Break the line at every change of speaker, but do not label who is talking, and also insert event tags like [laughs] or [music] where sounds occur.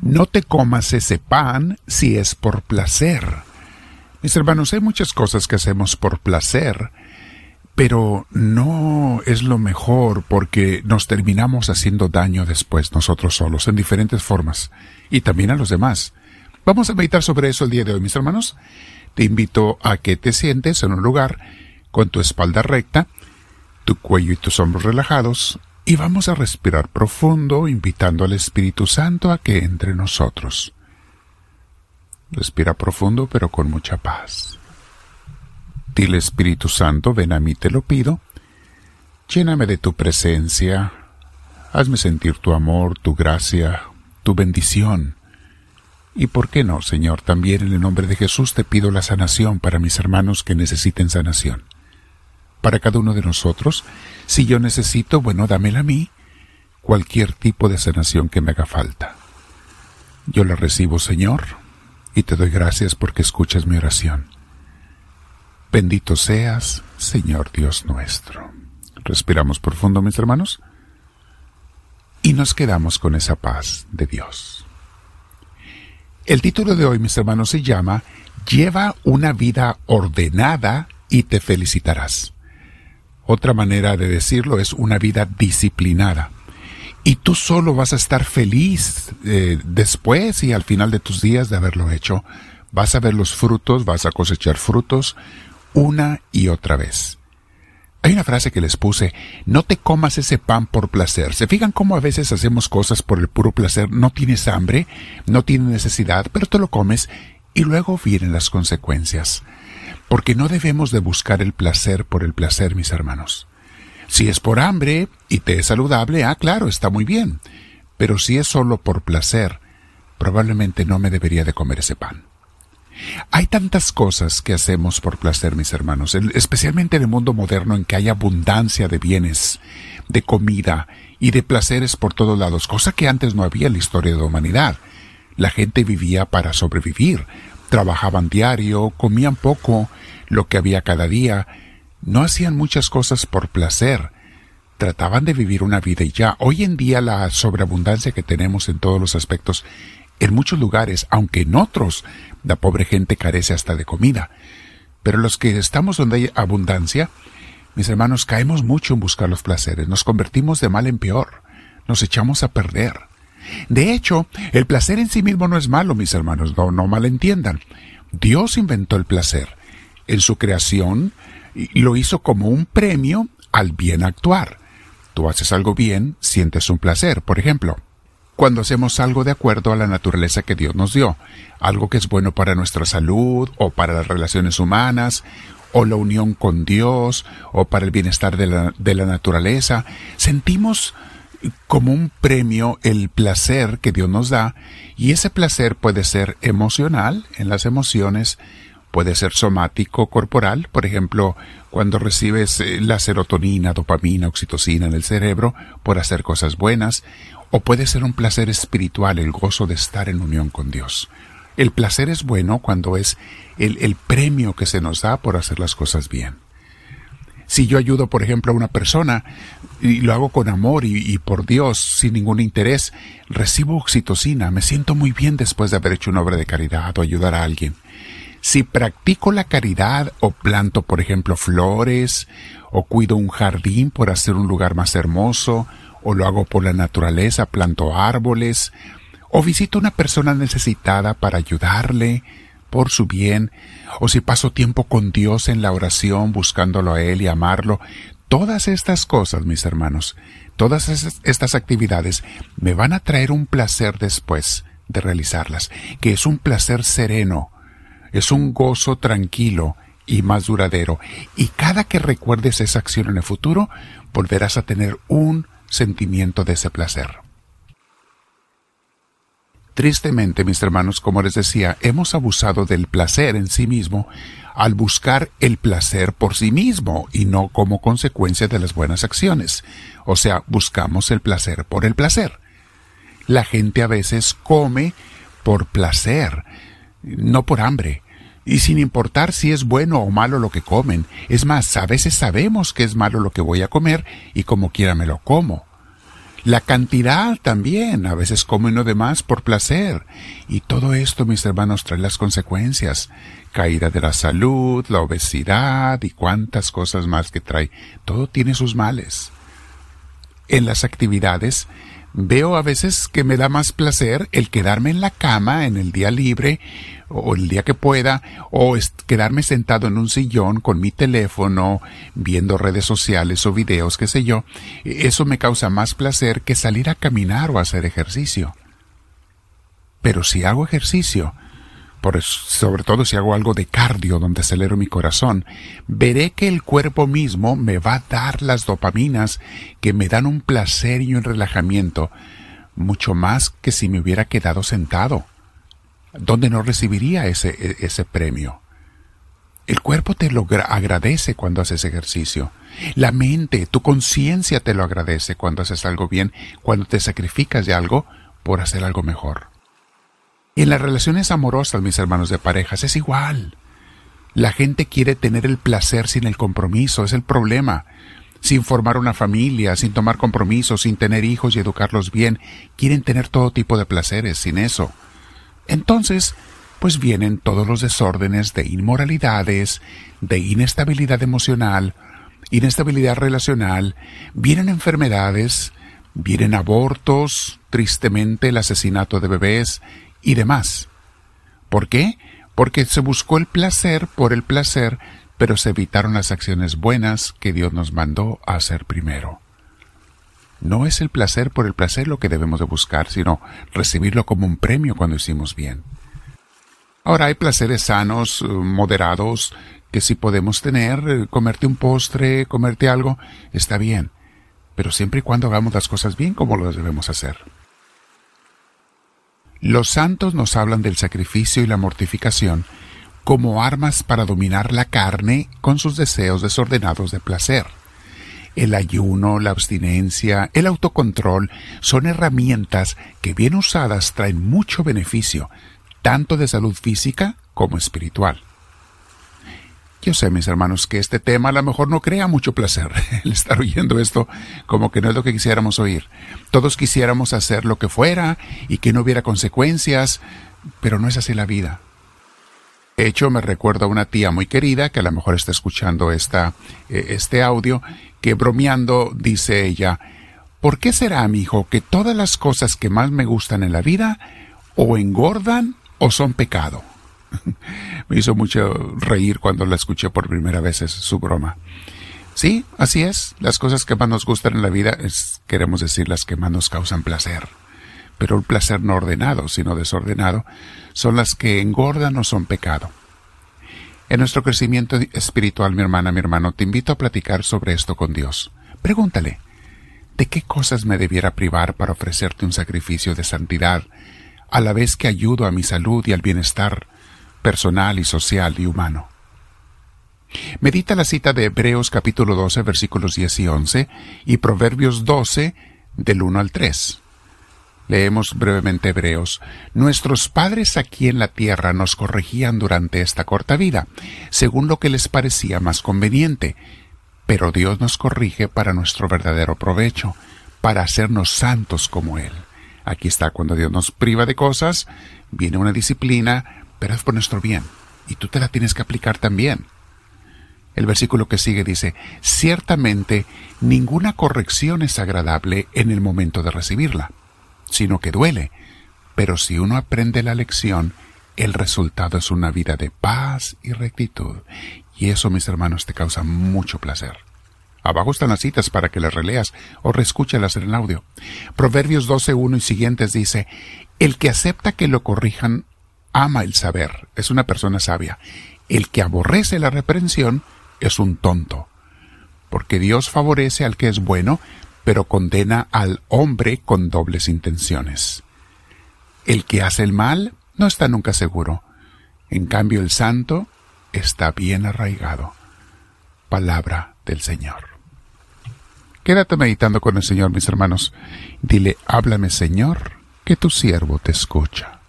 No te comas ese pan si es por placer. Mis hermanos, hay muchas cosas que hacemos por placer, pero no es lo mejor porque nos terminamos haciendo daño después nosotros solos en diferentes formas y también a los demás. Vamos a meditar sobre eso el día de hoy, mis hermanos. Te invito a que te sientes en un lugar con tu espalda recta, tu cuello y tus hombros relajados, y vamos a respirar profundo, invitando al Espíritu Santo a que entre nosotros. Respira profundo pero con mucha paz. Dile Espíritu Santo, ven a mí, te lo pido. Lléname de tu presencia. Hazme sentir tu amor, tu gracia, tu bendición. Y por qué no, Señor, también en el nombre de Jesús te pido la sanación para mis hermanos que necesiten sanación para cada uno de nosotros. Si yo necesito, bueno, dámela a mí, cualquier tipo de sanación que me haga falta. Yo la recibo, Señor, y te doy gracias porque escuchas mi oración. Bendito seas, Señor Dios nuestro. Respiramos profundo, mis hermanos, y nos quedamos con esa paz de Dios. El título de hoy, mis hermanos, se llama Lleva una vida ordenada y te felicitarás. Otra manera de decirlo es una vida disciplinada. Y tú solo vas a estar feliz eh, después y al final de tus días de haberlo hecho. Vas a ver los frutos, vas a cosechar frutos una y otra vez. Hay una frase que les puse, no te comas ese pan por placer. ¿Se fijan cómo a veces hacemos cosas por el puro placer? No tienes hambre, no tienes necesidad, pero te lo comes y luego vienen las consecuencias porque no debemos de buscar el placer por el placer, mis hermanos. Si es por hambre y te es saludable, ah, claro, está muy bien. Pero si es solo por placer, probablemente no me debería de comer ese pan. Hay tantas cosas que hacemos por placer, mis hermanos, especialmente en el mundo moderno en que hay abundancia de bienes, de comida y de placeres por todos lados, cosa que antes no había en la historia de la humanidad. La gente vivía para sobrevivir, trabajaban diario, comían poco, lo que había cada día, no hacían muchas cosas por placer, trataban de vivir una vida y ya. Hoy en día la sobreabundancia que tenemos en todos los aspectos, en muchos lugares, aunque en otros, la pobre gente carece hasta de comida. Pero los que estamos donde hay abundancia, mis hermanos, caemos mucho en buscar los placeres, nos convertimos de mal en peor, nos echamos a perder. De hecho, el placer en sí mismo no es malo, mis hermanos, no, no malentiendan. Dios inventó el placer. En su creación lo hizo como un premio al bien actuar. Tú haces algo bien, sientes un placer. Por ejemplo, cuando hacemos algo de acuerdo a la naturaleza que Dios nos dio, algo que es bueno para nuestra salud o para las relaciones humanas, o la unión con Dios, o para el bienestar de la, de la naturaleza, sentimos como un premio el placer que Dios nos da y ese placer puede ser emocional en las emociones, puede ser somático, corporal, por ejemplo, cuando recibes eh, la serotonina, dopamina, oxitocina en el cerebro por hacer cosas buenas, o puede ser un placer espiritual, el gozo de estar en unión con Dios. El placer es bueno cuando es el, el premio que se nos da por hacer las cosas bien. Si yo ayudo, por ejemplo, a una persona y lo hago con amor y, por Dios, sin ningún interés, recibo oxitocina, me siento muy bien después de haber hecho una obra de caridad o ayudar a alguien. Si practico la caridad o planto, por ejemplo, flores, o cuido un jardín por hacer un lugar más hermoso, o lo hago por la naturaleza, planto árboles, o visito a una persona necesitada para ayudarle, por su bien, o si paso tiempo con Dios en la oración buscándolo a Él y amarlo, todas estas cosas, mis hermanos, todas estas actividades me van a traer un placer después de realizarlas, que es un placer sereno, es un gozo tranquilo y más duradero. Y cada que recuerdes esa acción en el futuro, volverás a tener un sentimiento de ese placer. Tristemente, mis hermanos, como les decía, hemos abusado del placer en sí mismo al buscar el placer por sí mismo y no como consecuencia de las buenas acciones. O sea, buscamos el placer por el placer. La gente a veces come por placer, no por hambre, y sin importar si es bueno o malo lo que comen. Es más, a veces sabemos que es malo lo que voy a comer y como quiera me lo como. La cantidad también, a veces come uno de más por placer. Y todo esto, mis hermanos, trae las consecuencias. Caída de la salud, la obesidad y cuantas cosas más que trae. Todo tiene sus males. En las actividades, veo a veces que me da más placer el quedarme en la cama en el día libre o el día que pueda, o quedarme sentado en un sillón con mi teléfono, viendo redes sociales o videos, qué sé yo, eso me causa más placer que salir a caminar o hacer ejercicio. Pero si hago ejercicio, sobre todo si hago algo de cardio donde acelero mi corazón, veré que el cuerpo mismo me va a dar las dopaminas que me dan un placer y un relajamiento, mucho más que si me hubiera quedado sentado donde no recibiría ese, e, ese premio. El cuerpo te lo agradece cuando haces ejercicio. La mente, tu conciencia te lo agradece cuando haces algo bien, cuando te sacrificas de algo por hacer algo mejor. Y en las relaciones amorosas, mis hermanos de parejas, es igual. La gente quiere tener el placer sin el compromiso, es el problema. Sin formar una familia, sin tomar compromisos, sin tener hijos y educarlos bien, quieren tener todo tipo de placeres sin eso. Entonces, pues vienen todos los desórdenes de inmoralidades, de inestabilidad emocional, inestabilidad relacional, vienen enfermedades, vienen abortos, tristemente el asesinato de bebés y demás. ¿Por qué? Porque se buscó el placer por el placer, pero se evitaron las acciones buenas que Dios nos mandó a hacer primero. No es el placer por el placer lo que debemos de buscar, sino recibirlo como un premio cuando hicimos bien. Ahora hay placeres sanos, eh, moderados, que si podemos tener, eh, comerte un postre, comerte algo, está bien, pero siempre y cuando hagamos las cosas bien como lo debemos hacer. Los santos nos hablan del sacrificio y la mortificación como armas para dominar la carne con sus deseos desordenados de placer. El ayuno, la abstinencia, el autocontrol son herramientas que bien usadas traen mucho beneficio, tanto de salud física como espiritual. Yo sé, mis hermanos, que este tema a lo mejor no crea mucho placer [laughs] el estar oyendo esto como que no es lo que quisiéramos oír. Todos quisiéramos hacer lo que fuera y que no hubiera consecuencias, pero no es así la vida. De hecho, me recuerdo a una tía muy querida que a lo mejor está escuchando esta, eh, este audio que bromeando dice ella, ¿por qué será, mi hijo, que todas las cosas que más me gustan en la vida o engordan o son pecado? [laughs] me hizo mucho reír cuando la escuché por primera vez es su broma. Sí, así es. Las cosas que más nos gustan en la vida es, queremos decir, las que más nos causan placer. Pero el placer no ordenado, sino desordenado, son las que engordan o son pecado. En nuestro crecimiento espiritual, mi hermana, mi hermano, te invito a platicar sobre esto con Dios. Pregúntale, ¿de qué cosas me debiera privar para ofrecerte un sacrificio de santidad, a la vez que ayudo a mi salud y al bienestar personal y social y humano? Medita la cita de Hebreos capítulo 12 versículos 10 y 11 y Proverbios 12 del 1 al 3. Leemos brevemente Hebreos. Nuestros padres aquí en la tierra nos corregían durante esta corta vida, según lo que les parecía más conveniente, pero Dios nos corrige para nuestro verdadero provecho, para hacernos santos como Él. Aquí está, cuando Dios nos priva de cosas, viene una disciplina, pero es por nuestro bien, y tú te la tienes que aplicar también. El versículo que sigue dice, ciertamente ninguna corrección es agradable en el momento de recibirla sino que duele. Pero si uno aprende la lección, el resultado es una vida de paz y rectitud. Y eso, mis hermanos, te causa mucho placer. Abajo están las citas para que las releas o reescúchalas en el audio. Proverbios 12.1 y siguientes dice, El que acepta que lo corrijan ama el saber, es una persona sabia. El que aborrece la reprensión es un tonto. Porque Dios favorece al que es bueno, pero condena al hombre con dobles intenciones. El que hace el mal no está nunca seguro. En cambio el santo está bien arraigado. Palabra del Señor. Quédate meditando con el Señor, mis hermanos. Dile, háblame Señor, que tu siervo te escucha.